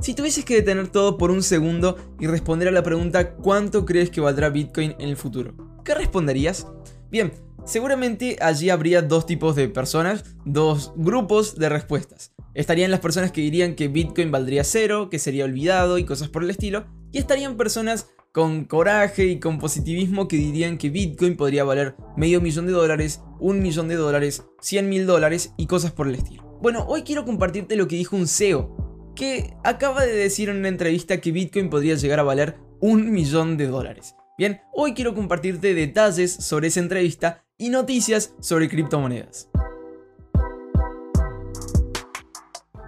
Si tuvieses que detener todo por un segundo y responder a la pregunta ¿cuánto crees que valdrá Bitcoin en el futuro? ¿Qué responderías? Bien, seguramente allí habría dos tipos de personas, dos grupos de respuestas. Estarían las personas que dirían que Bitcoin valdría cero, que sería olvidado y cosas por el estilo, y estarían personas con coraje y con positivismo que dirían que Bitcoin podría valer medio millón de dólares, un millón de dólares, 100 mil dólares y cosas por el estilo. Bueno, hoy quiero compartirte lo que dijo un CEO, que acaba de decir en una entrevista que Bitcoin podría llegar a valer un millón de dólares. Bien, hoy quiero compartirte detalles sobre esa entrevista y noticias sobre criptomonedas.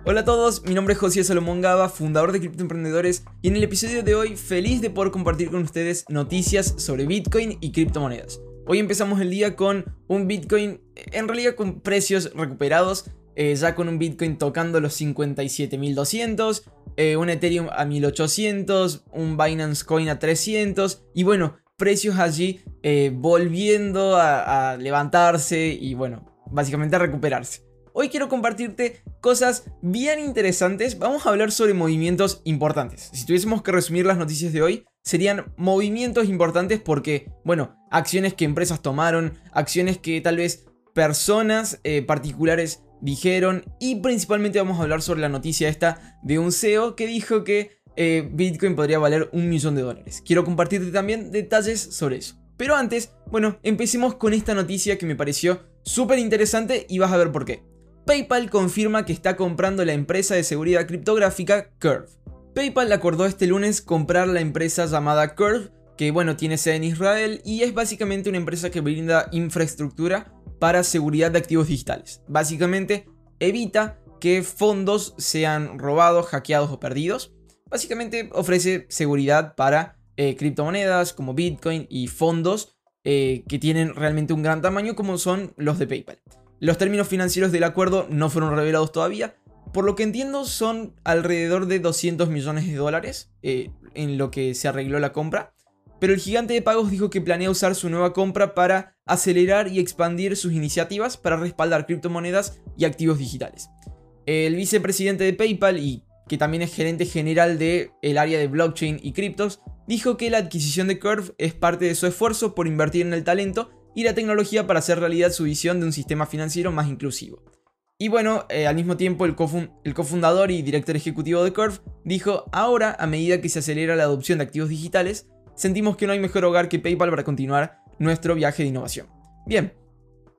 Hola a todos, mi nombre es José Salomón Gaba, fundador de Criptoemprendedores, y en el episodio de hoy feliz de poder compartir con ustedes noticias sobre Bitcoin y criptomonedas. Hoy empezamos el día con un Bitcoin, en realidad con precios recuperados, eh, ya con un Bitcoin tocando los 57.200, eh, un Ethereum a 1800, un Binance Coin a 300, y bueno, precios allí eh, volviendo a levantarse y bueno, básicamente a recuperarse. Hoy quiero compartirte cosas bien interesantes. Vamos a hablar sobre movimientos importantes. Si tuviésemos que resumir las noticias de hoy, serían movimientos importantes porque, bueno, acciones que empresas tomaron, acciones que tal vez personas particulares dijeron y principalmente vamos a hablar sobre la noticia esta de un CEO que dijo que eh, Bitcoin podría valer un millón de dólares. Quiero compartirte también detalles sobre eso. Pero antes, bueno, empecemos con esta noticia que me pareció súper interesante y vas a ver por qué. PayPal confirma que está comprando la empresa de seguridad criptográfica Curve. PayPal acordó este lunes comprar la empresa llamada Curve, que bueno, tiene sede en Israel y es básicamente una empresa que brinda infraestructura para seguridad de activos digitales. Básicamente evita que fondos sean robados, hackeados o perdidos. Básicamente ofrece seguridad para eh, criptomonedas como Bitcoin y fondos eh, que tienen realmente un gran tamaño como son los de PayPal. Los términos financieros del acuerdo no fueron revelados todavía. Por lo que entiendo son alrededor de 200 millones de dólares eh, en lo que se arregló la compra. Pero el gigante de pagos dijo que planea usar su nueva compra para acelerar y expandir sus iniciativas para respaldar criptomonedas y activos digitales. El vicepresidente de PayPal y que también es gerente general del el área de blockchain y criptos, dijo que la adquisición de Curve es parte de su esfuerzo por invertir en el talento y la tecnología para hacer realidad su visión de un sistema financiero más inclusivo. Y bueno, eh, al mismo tiempo el, cofundador y director ejecutivo de Curve dijo, ahora a medida que se acelera la adopción de activos digitales, sentimos que no hay mejor hogar que PayPal para continuar nuestro viaje de innovación. Bien,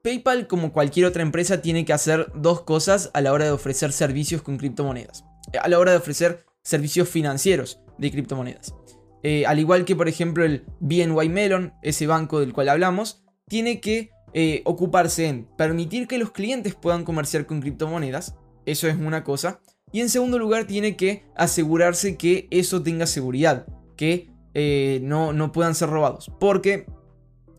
PayPal como cualquier otra empresa tiene que hacer dos cosas a la hora de ofrecer servicios con criptomonedas, a la hora de ofrecer servicios financieros de criptomonedas. Eh, al igual que por ejemplo el BNY Melon, ese banco del cual hablamos, tiene que eh, ocuparse en permitir que los clientes puedan comerciar con criptomonedas, eso es una cosa, y en segundo lugar tiene que asegurarse que eso tenga seguridad, que eh, no, no, puedan ser robados, porque,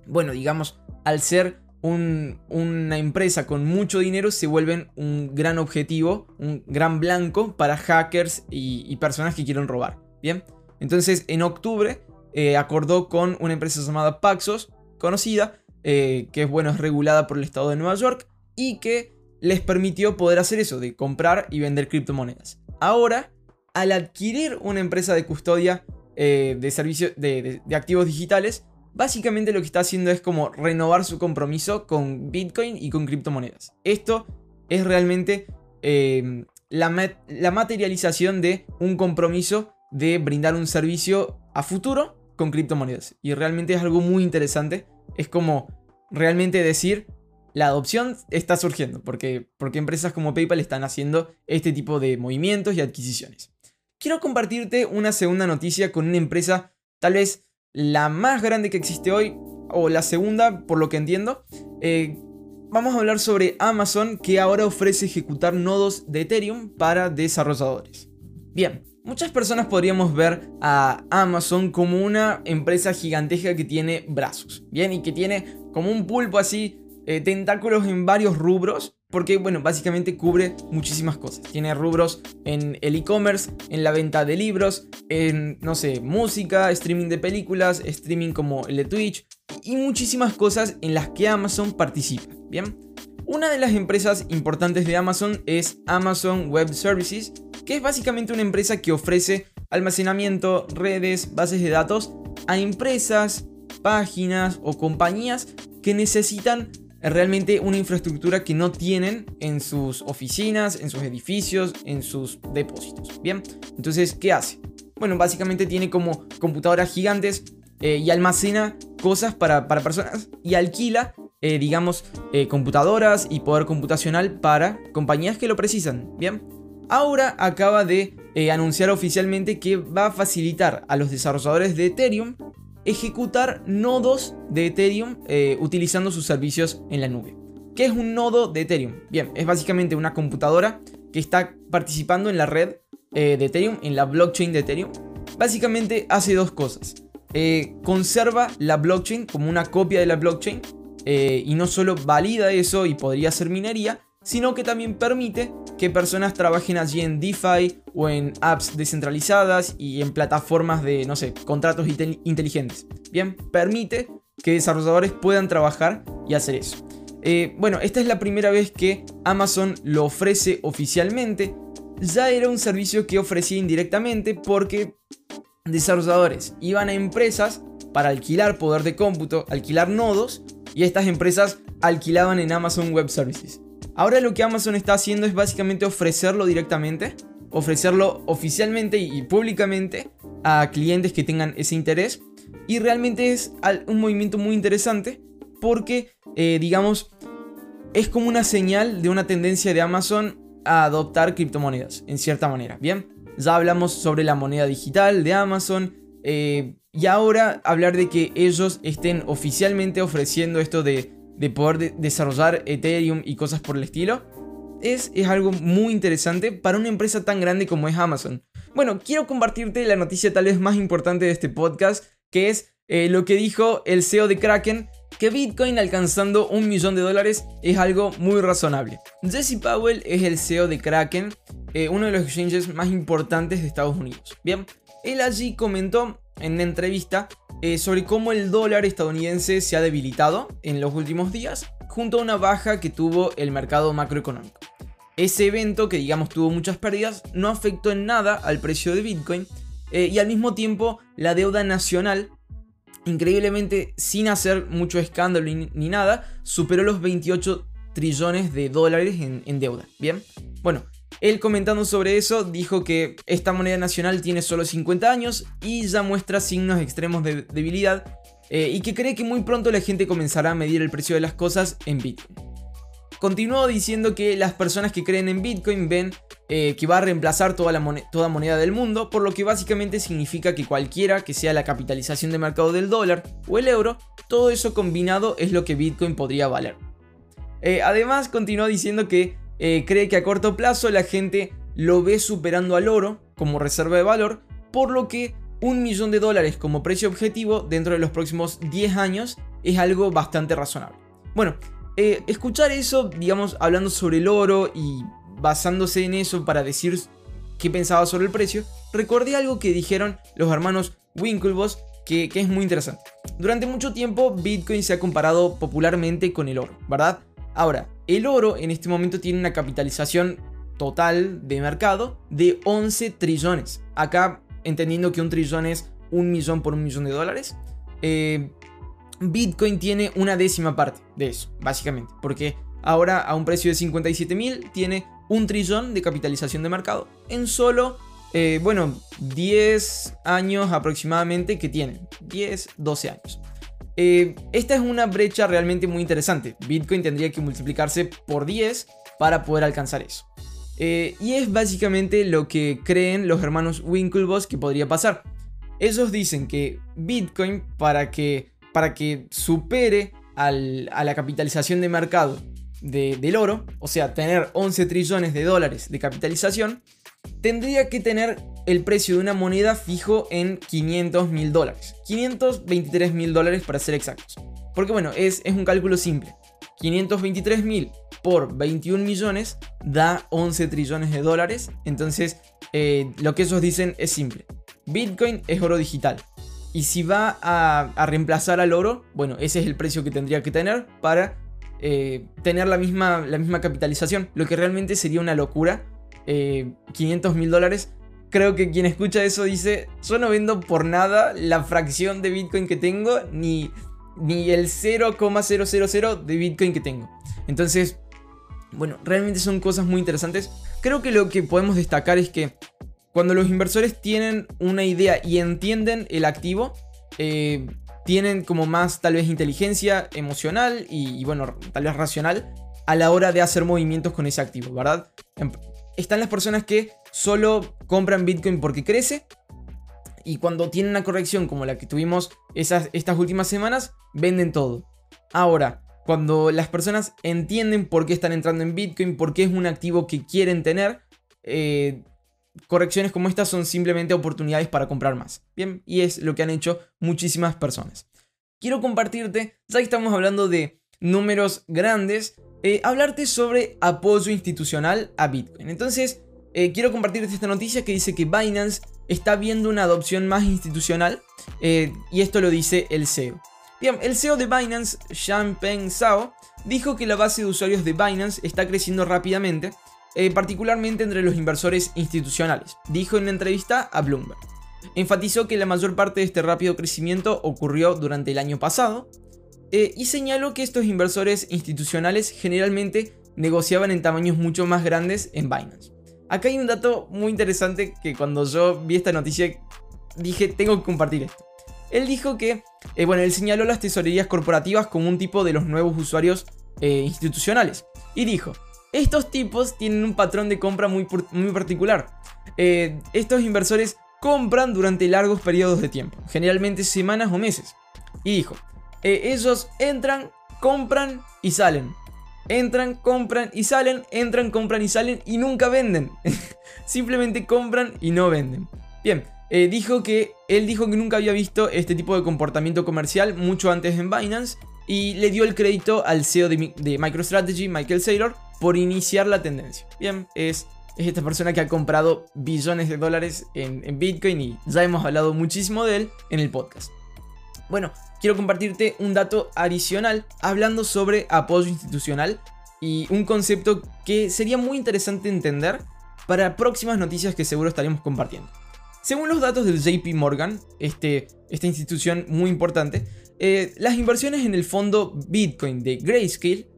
bueno, digamos, al ser una empresa con mucho dinero se vuelven un gran objetivo, un gran blanco para hackers y, personas que quieren robar, ¿bien? Entonces, en octubre eh, acordó con una empresa llamada Paxos, conocida, eh, que es bueno, es regulada por el estado de Nueva York y que les permitió poder hacer eso, de comprar y vender criptomonedas. Ahora, al adquirir una empresa de custodia eh, de servicios de, activos digitales, básicamente lo que está haciendo es como renovar su compromiso con Bitcoin y con criptomonedas. Esto es realmente em, la, la materialización de un compromiso de brindar un servicio a futuro con criptomonedas. Y realmente es algo muy interesante es como realmente decir, la adopción está surgiendo, porque, porque empresas como PayPal están haciendo este tipo de movimientos y adquisiciones. Quiero compartirte una segunda noticia con una empresa, tal vez la más grande que existe hoy, o la segunda, por lo que entiendo. Eh, vamos a hablar sobre Amazon, que ahora ofrece ejecutar nodos de Ethereum para desarrolladores. Bien, Muchas personas podríamos ver a Amazon como una empresa gigantesca que tiene brazos, ¿bien? Y que tiene como un pulpo así, eh, tentáculos en varios rubros, porque bueno, básicamente cubre muchísimas cosas. Tiene rubros en el e-commerce, en la venta de libros, en, no sé, música, streaming de películas, streaming como el de Twitch, y muchísimas cosas en las que Amazon participa, ¿bien? Una de las empresas importantes de Amazon es Amazon Web Services, que es básicamente una empresa que ofrece almacenamiento, redes, bases de datos a empresas, páginas o compañías que necesitan realmente una infraestructura que no tienen en sus oficinas, en sus edificios, en sus depósitos. Bien, entonces, ¿qué hace? Bueno, básicamente tiene como computadoras gigantes eh, y almacena cosas para, personas y alquila, eh, digamos, eh, computadoras y poder computacional para compañías que lo precisan. Bien, ahora acaba de anunciar oficialmente que va a facilitar a los desarrolladores de Ethereum ejecutar nodos de Ethereum utilizando sus servicios en la nube. ¿Qué es un nodo de Ethereum? Bien, es básicamente una computadora que está participando en la red de Ethereum, en la blockchain de Ethereum. Básicamente hace dos cosas. Eh, conserva la blockchain como una copia de la blockchain eh, y no solo valida eso y podría ser minería, sino que también permite que personas trabajen allí en DeFi o en apps descentralizadas y en plataformas de, no sé, contratos inteligentes. Bien, permite que desarrolladores puedan trabajar y hacer eso. Eh, bueno, esta es la primera vez que Amazon lo ofrece oficialmente. Ya era un servicio que ofrecía indirectamente porque desarrolladores iban a empresas para alquilar poder de cómputo, alquilar nodos, y estas empresas alquilaban en Amazon Web Services. Ahora lo que Amazon está haciendo es básicamente ofrecerlo directamente, ofrecerlo oficialmente y públicamente a clientes que tengan ese interés. Y realmente es un movimiento muy interesante porque, eh, digamos, es como una señal de una tendencia de Amazon a adoptar criptomonedas, en cierta manera. Bien, ya hablamos sobre la moneda digital de Amazon. Eh, y ahora hablar de que ellos estén oficialmente ofreciendo esto de, poder desarrollar Ethereum y cosas por el estilo. Es, es, algo muy interesante para una empresa tan grande como es Amazon. Bueno, quiero compartirte la noticia tal vez más importante de este podcast, que es eh, lo que dijo el CEO de Kraken, que Bitcoin alcanzando un millón de dólares es algo muy razonable. Jesse Powell es el CEO de Kraken eh, uno de los exchanges más importantes de Estados Unidos. Bien, él allí comentó en una entrevista eh, sobre cómo el dólar estadounidense se ha debilitado en los últimos días junto a una baja que tuvo el mercado macroeconómico. Ese evento, que digamos tuvo muchas pérdidas, no afectó en nada al precio de Bitcoin eh, y al mismo tiempo la deuda nacional, increíblemente sin hacer mucho escándalo ni, nada, superó los 28 trillones de dólares en, en deuda. Bien, bueno, él comentando sobre eso dijo que esta moneda nacional tiene solo 50 años y ya muestra signos extremos de debilidad eh, y que cree que muy pronto la gente comenzará a medir el precio de las cosas en Bitcoin. Continuó diciendo que las personas que creen en Bitcoin ven eh, que va a reemplazar toda, la moneda del mundo, por lo que básicamente significa que cualquiera que sea la capitalización de mercado del dólar o el euro, todo eso combinado es lo que Bitcoin podría valer. Eh, además, continuó diciendo que eh, cree que a corto plazo la gente lo ve superando al oro como reserva de valor, por lo que un millón de dólares como precio objetivo dentro de los próximos 10 años es algo bastante razonable. Bueno, eh, escuchar eso, digamos, hablando sobre el oro y basándose en eso para decir qué pensaba sobre el precio, recordé algo que dijeron los hermanos Winklevoss que, que es muy interesante. Durante mucho tiempo Bitcoin se ha comparado popularmente con el oro, ¿verdad? Ahora, el oro en este momento tiene una capitalización total de mercado de 11 trillones. Acá entendiendo que un trillón es un millón por un millón de dólares. Eh, Bitcoin tiene una décima parte de eso, básicamente. Porque ahora a un precio de 57 mil tiene un trillón de capitalización de mercado. En solo, eh, bueno, 10 años aproximadamente que tiene. 10, 12 años. Eh, esta es una brecha realmente muy interesante. Bitcoin tendría que multiplicarse por 10 para poder alcanzar eso. Eh, y es básicamente lo que creen los hermanos Winklevoss que podría pasar. Ellos dicen que Bitcoin para que, para que supere a la capitalización de mercado del oro, o sea, tener 11 trillones de dólares de capitalización, tendría que tener el precio de una moneda fijo en 500 mil dólares. 523 mil dólares para ser exactos. Porque bueno, es, es un cálculo simple. 523 mil por 21 millones da 11 trillones de dólares. Entonces, eh, lo que ellos dicen es simple. Bitcoin es oro digital. Y si va a, reemplazar al oro, bueno, ese es el precio que tendría que tener para eh, tener la misma, la misma capitalización. Lo que realmente sería una locura 500 mil dólares. Creo que quien escucha eso dice, yo no vendo por nada la fracción de Bitcoin que tengo, ni, ni el 0,000 de Bitcoin que tengo. Entonces, bueno, realmente son cosas muy interesantes. Creo que lo que podemos destacar es que cuando los inversores tienen una idea y entienden el activo, eh, tienen como más tal vez inteligencia emocional y, bueno, tal vez racional a la hora de hacer movimientos con ese activo, ¿verdad? Están las personas que solo compran Bitcoin porque crece y cuando tienen una corrección como la que tuvimos esas, estas últimas semanas, venden todo. Ahora, cuando las personas entienden por qué están entrando en Bitcoin, por qué es un activo que quieren tener, eh, correcciones como estas son simplemente oportunidades para comprar más. Bien, y es lo que han hecho muchísimas personas. Quiero compartirte, ya que estamos hablando de números grandes, eh, hablarte sobre apoyo institucional a Bitcoin. Entonces, eh, quiero compartirte esta noticia que dice que Binance está viendo una adopción más institucional y esto lo dice el CEO. Bien, el CEO de Binance, Peng Zhao, dijo que la base de usuarios de Binance está creciendo rápidamente, eh, particularmente entre los inversores institucionales, dijo en una entrevista a Bloomberg. Enfatizó que la mayor parte de este rápido crecimiento ocurrió durante el año pasado eh, y señaló que estos inversores institucionales generalmente negociaban en tamaños mucho más grandes en Binance. Acá hay un dato muy interesante que cuando yo vi esta noticia dije tengo que compartir esto. Él dijo que, eh, bueno, él señaló las tesorerías corporativas como un tipo de los nuevos usuarios eh, institucionales. Y dijo, estos tipos tienen un patrón de compra muy, muy particular. Estos inversores compran durante largos periodos de tiempo, generalmente semanas o meses. Y dijo, ellos entran, compran y salen. Entran, compran y salen, entran, compran y salen y nunca venden. Simplemente compran y no venden. Bien, eh, dijo que él dijo que nunca había visto este tipo de comportamiento comercial mucho antes en Binance y le dio el crédito al CEO de, MicroStrategy, Michael Saylor, por iniciar la tendencia. Bien, es, es esta persona que ha comprado billones de dólares en Bitcoin y ya hemos hablado muchísimo de él en el podcast. Bueno, quiero compartirte un dato adicional hablando sobre apoyo institucional y un concepto que sería muy interesante entender para próximas noticias que seguro estaremos compartiendo. Según los datos del JP Morgan, este, esta institución muy importante, eh, las inversiones en el fondo Bitcoin de Grayscale,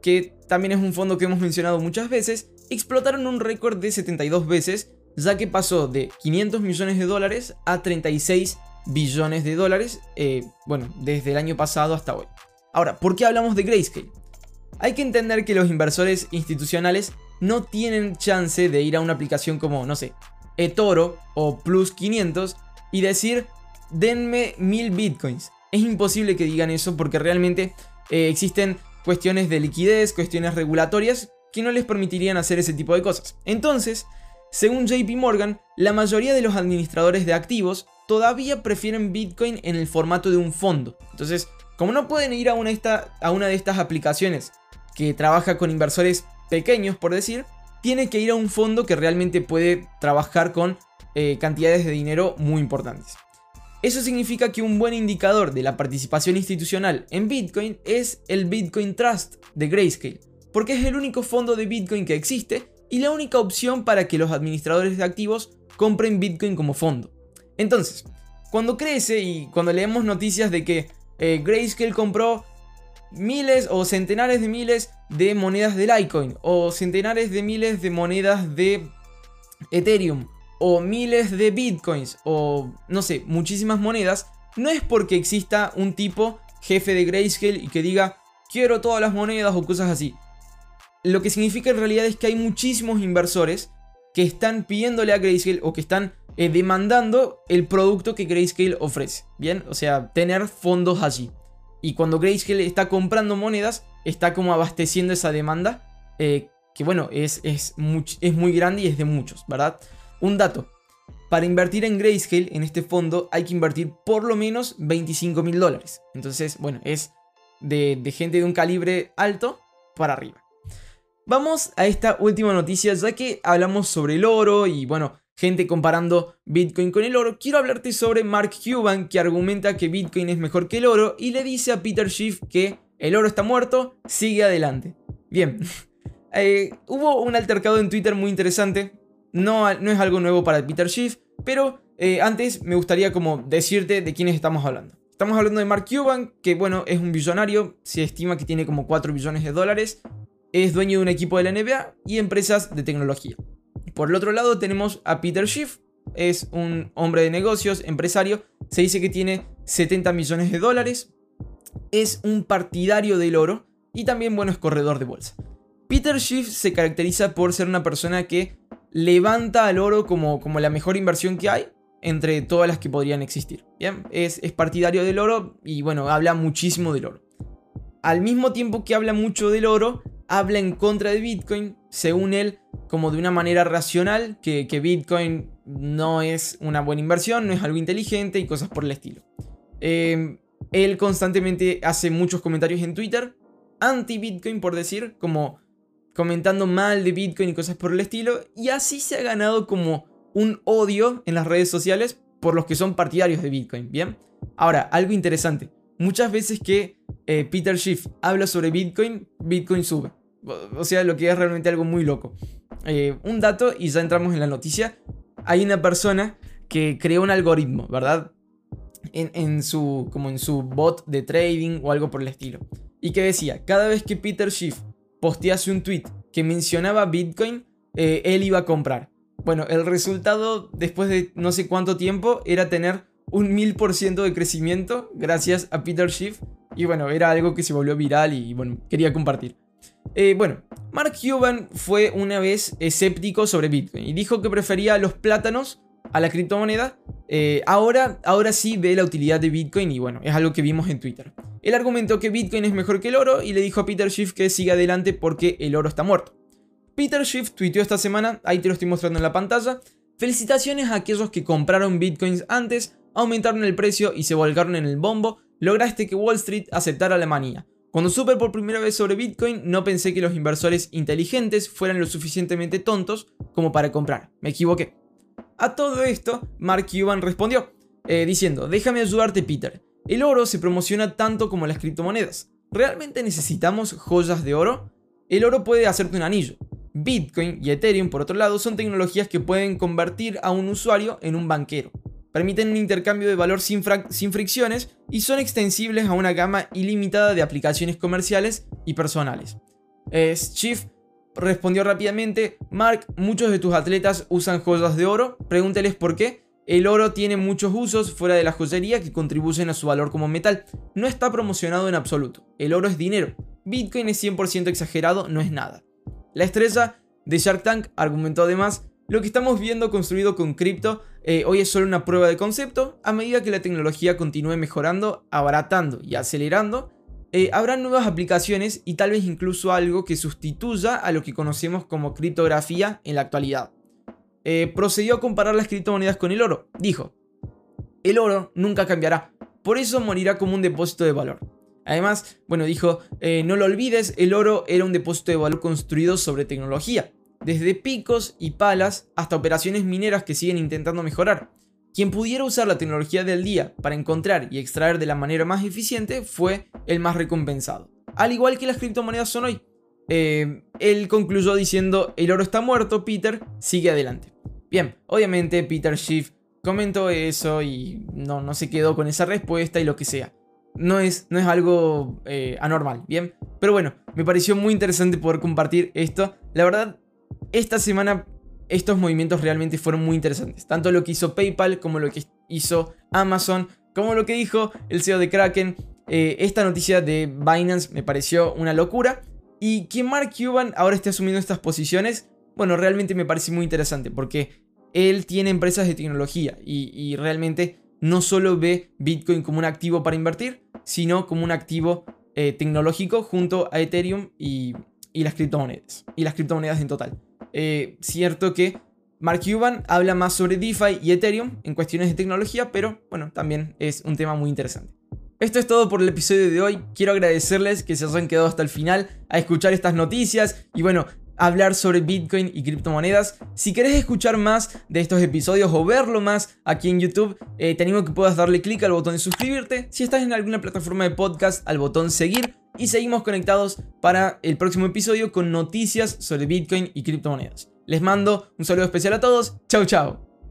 que también es un fondo que hemos mencionado muchas veces, explotaron un récord de 72 veces, ya que pasó de 500 millones de dólares a 36 billones de dólares, eh, bueno, desde el año pasado hasta hoy. Ahora, ¿por qué hablamos de Grayscale? Hay que entender que los inversores institucionales no tienen chance de ir a una aplicación como, no sé, eToro o Plus 500 y decir, denme mil bitcoins. Es imposible que digan eso porque realmente eh, existen cuestiones de liquidez, cuestiones regulatorias que no les permitirían hacer ese tipo de cosas. Entonces, según JP Morgan, la mayoría de los administradores de activos todavía prefieren Bitcoin en el formato de un fondo. Entonces, como no pueden ir a una, de estas aplicaciones que trabaja con inversores pequeños, por decir, tiene que ir a un fondo que realmente puede trabajar con eh, cantidades de dinero muy importantes. Eso significa que un buen indicador de la participación institucional en Bitcoin es el Bitcoin Trust de Grayscale, porque es el único fondo de Bitcoin que existe y la única opción para que los administradores de activos compren Bitcoin como fondo. Entonces, cuando crece y cuando leemos noticias de que eh, Grayscale compró miles o centenares de miles de monedas de Litecoin o centenares de miles de monedas de Ethereum o miles de Bitcoins o no sé, muchísimas monedas, no es porque exista un tipo jefe de Grayscale y que diga quiero todas las monedas o cosas así. Lo que significa en realidad es que hay muchísimos inversores que están pidiéndole a Grayscale o que están eh, demandando el producto que Grayscale ofrece. Bien, o sea, tener fondos allí. Y cuando Grayscale está comprando monedas, está como abasteciendo esa demanda. Eh, que bueno, es, es, es muy grande y es de muchos, ¿verdad? Un dato. Para invertir en Grayscale, en este fondo, hay que invertir por lo menos 25 mil dólares. Entonces, bueno, es de, de gente de un calibre alto para arriba. Vamos a esta última noticia, ya que hablamos sobre el oro y bueno, gente comparando Bitcoin con el oro, quiero hablarte sobre Mark Cuban que argumenta que Bitcoin es mejor que el oro y le dice a Peter Schiff que el oro está muerto, sigue adelante. Bien, eh, hubo un altercado en Twitter muy interesante. No, no es algo nuevo para Peter Schiff, pero eh, antes me gustaría como decirte de quiénes estamos hablando. Estamos hablando de Mark Cuban, que bueno, es un billonario, se estima que tiene como 4 billones de dólares, es dueño de un equipo de la NBA y empresas de tecnología. Por el otro lado tenemos a Peter Schiff, es un hombre de negocios, empresario, se dice que tiene 70 millones de dólares, es un partidario del oro y también, bueno, es corredor de bolsa. Peter Schiff se caracteriza por ser una persona que levanta al oro como, como la mejor inversión que hay entre todas las que podrían existir. Bien, es, es partidario del oro y bueno, habla muchísimo del oro. Al mismo tiempo que habla mucho del oro, habla en contra de Bitcoin, según él, como de una manera racional, que, Bitcoin no es una buena inversión, no es algo inteligente y cosas por el estilo. Em, él constantemente hace muchos comentarios en Twitter, anti-Bitcoin por decir, como comentando mal de Bitcoin y cosas por el estilo, y así se ha ganado como un odio en las redes sociales por los que son partidarios de Bitcoin, ¿bien? Ahora, algo interesante, muchas veces que eh, Peter Schiff habla sobre Bitcoin, Bitcoin sube. O sea, lo que es realmente algo muy loco. Eh, un dato y ya entramos en la noticia. Hay una persona que creó un algoritmo, ¿verdad? En, su, como en su bot de trading o algo por el estilo. Y que decía, cada vez que Peter Schiff postease un tweet que mencionaba Bitcoin, eh, él iba a comprar. Bueno, el resultado después de no sé cuánto tiempo era tener un mil por ciento de crecimiento gracias a Peter Schiff. Y bueno, era algo que se volvió viral y bueno, quería compartir. Eh, bueno, Mark Cuban fue una vez escéptico sobre Bitcoin y dijo que prefería los plátanos a la criptomoneda. Eh, ahora, ahora sí ve la utilidad de Bitcoin y bueno, es algo que vimos en Twitter. Él argumentó que Bitcoin es mejor que el oro y le dijo a Peter Schiff que siga adelante porque el oro está muerto. Peter Schiff tuiteó esta semana, ahí te lo estoy mostrando en la pantalla, felicitaciones a aquellos que compraron bitcoins antes, aumentaron el precio y se volcaron en el bombo, lograste que Wall Street aceptara la manía. Cuando supe por primera vez sobre Bitcoin, no pensé que los inversores inteligentes fueran lo suficientemente tontos como para comprar. Me equivoqué. A todo esto, Mark Cuban respondió, eh, diciendo, déjame ayudarte Peter. El oro se promociona tanto como las criptomonedas. ¿Realmente necesitamos joyas de oro? El oro puede hacerte un anillo. Bitcoin y Ethereum, por otro lado, son tecnologías que pueden convertir a un usuario en un banquero. Permiten un intercambio de valor sin, fricciones y son extensibles a una gama ilimitada de aplicaciones comerciales y personales. Chief respondió rápidamente, Mark, muchos de tus atletas usan joyas de oro, pregúnteles por qué. El oro tiene muchos usos fuera de la joyería que contribuyen a su valor como metal. No está promocionado en absoluto. El oro es dinero. Bitcoin es 100% exagerado, no es nada. La estrella de Shark Tank argumentó además, lo que estamos viendo construido con cripto eh, hoy es solo una prueba de concepto, a medida que la tecnología continúe mejorando, abaratando y acelerando, eh, habrá nuevas aplicaciones y tal vez incluso algo que sustituya a lo que conocemos como criptografía en la actualidad. Eh, procedió a comparar las criptomonedas con el oro. Dijo, el oro nunca cambiará, por eso morirá como un depósito de valor. Además, bueno, dijo, eh, no lo olvides, el oro era un depósito de valor construido sobre tecnología, desde picos y palas hasta operaciones mineras que siguen intentando mejorar. Quien pudiera usar la tecnología del día para encontrar y extraer de la manera más eficiente fue el más recompensado, al igual que las criptomonedas son hoy. Eh, él concluyó diciendo, el oro está muerto, Peter, sigue adelante. Bien, obviamente Peter Schiff comentó eso y no, no se quedó con esa respuesta y lo que sea no es, no es algo eh, anormal, ¿bien? Pero bueno, me pareció muy interesante poder compartir esto. La verdad, esta semana estos movimientos realmente fueron muy interesantes. Tanto lo que hizo PayPal como lo que hizo Amazon, como lo que dijo el CEO de Kraken. Eh, esta noticia de Binance me pareció una locura. Y que Mark Cuban ahora esté asumiendo estas posiciones, bueno, realmente me parece muy interesante porque él tiene empresas de tecnología y, y realmente no solo ve Bitcoin como un activo para invertir, sino como un activo eh, tecnológico junto a Ethereum y, las criptomonedas. Y las criptomonedas en total. Eh, cierto que Mark Cuban habla más sobre DeFi y Ethereum en cuestiones de tecnología, pero bueno, también es un tema muy interesante. Esto es todo por el episodio de hoy. Quiero agradecerles que se hayan quedado hasta el final a escuchar estas noticias. Y bueno, hablar sobre Bitcoin y criptomonedas. Si querés escuchar más de estos episodios o verlo más aquí en YouTube, eh, te animo a que puedas darle clic al botón de suscribirte. Si estás en alguna plataforma de podcast, al botón seguir. y seguimos conectados para el próximo episodio con noticias sobre Bitcoin y criptomonedas. Les mando un saludo especial a todos. Chau chau.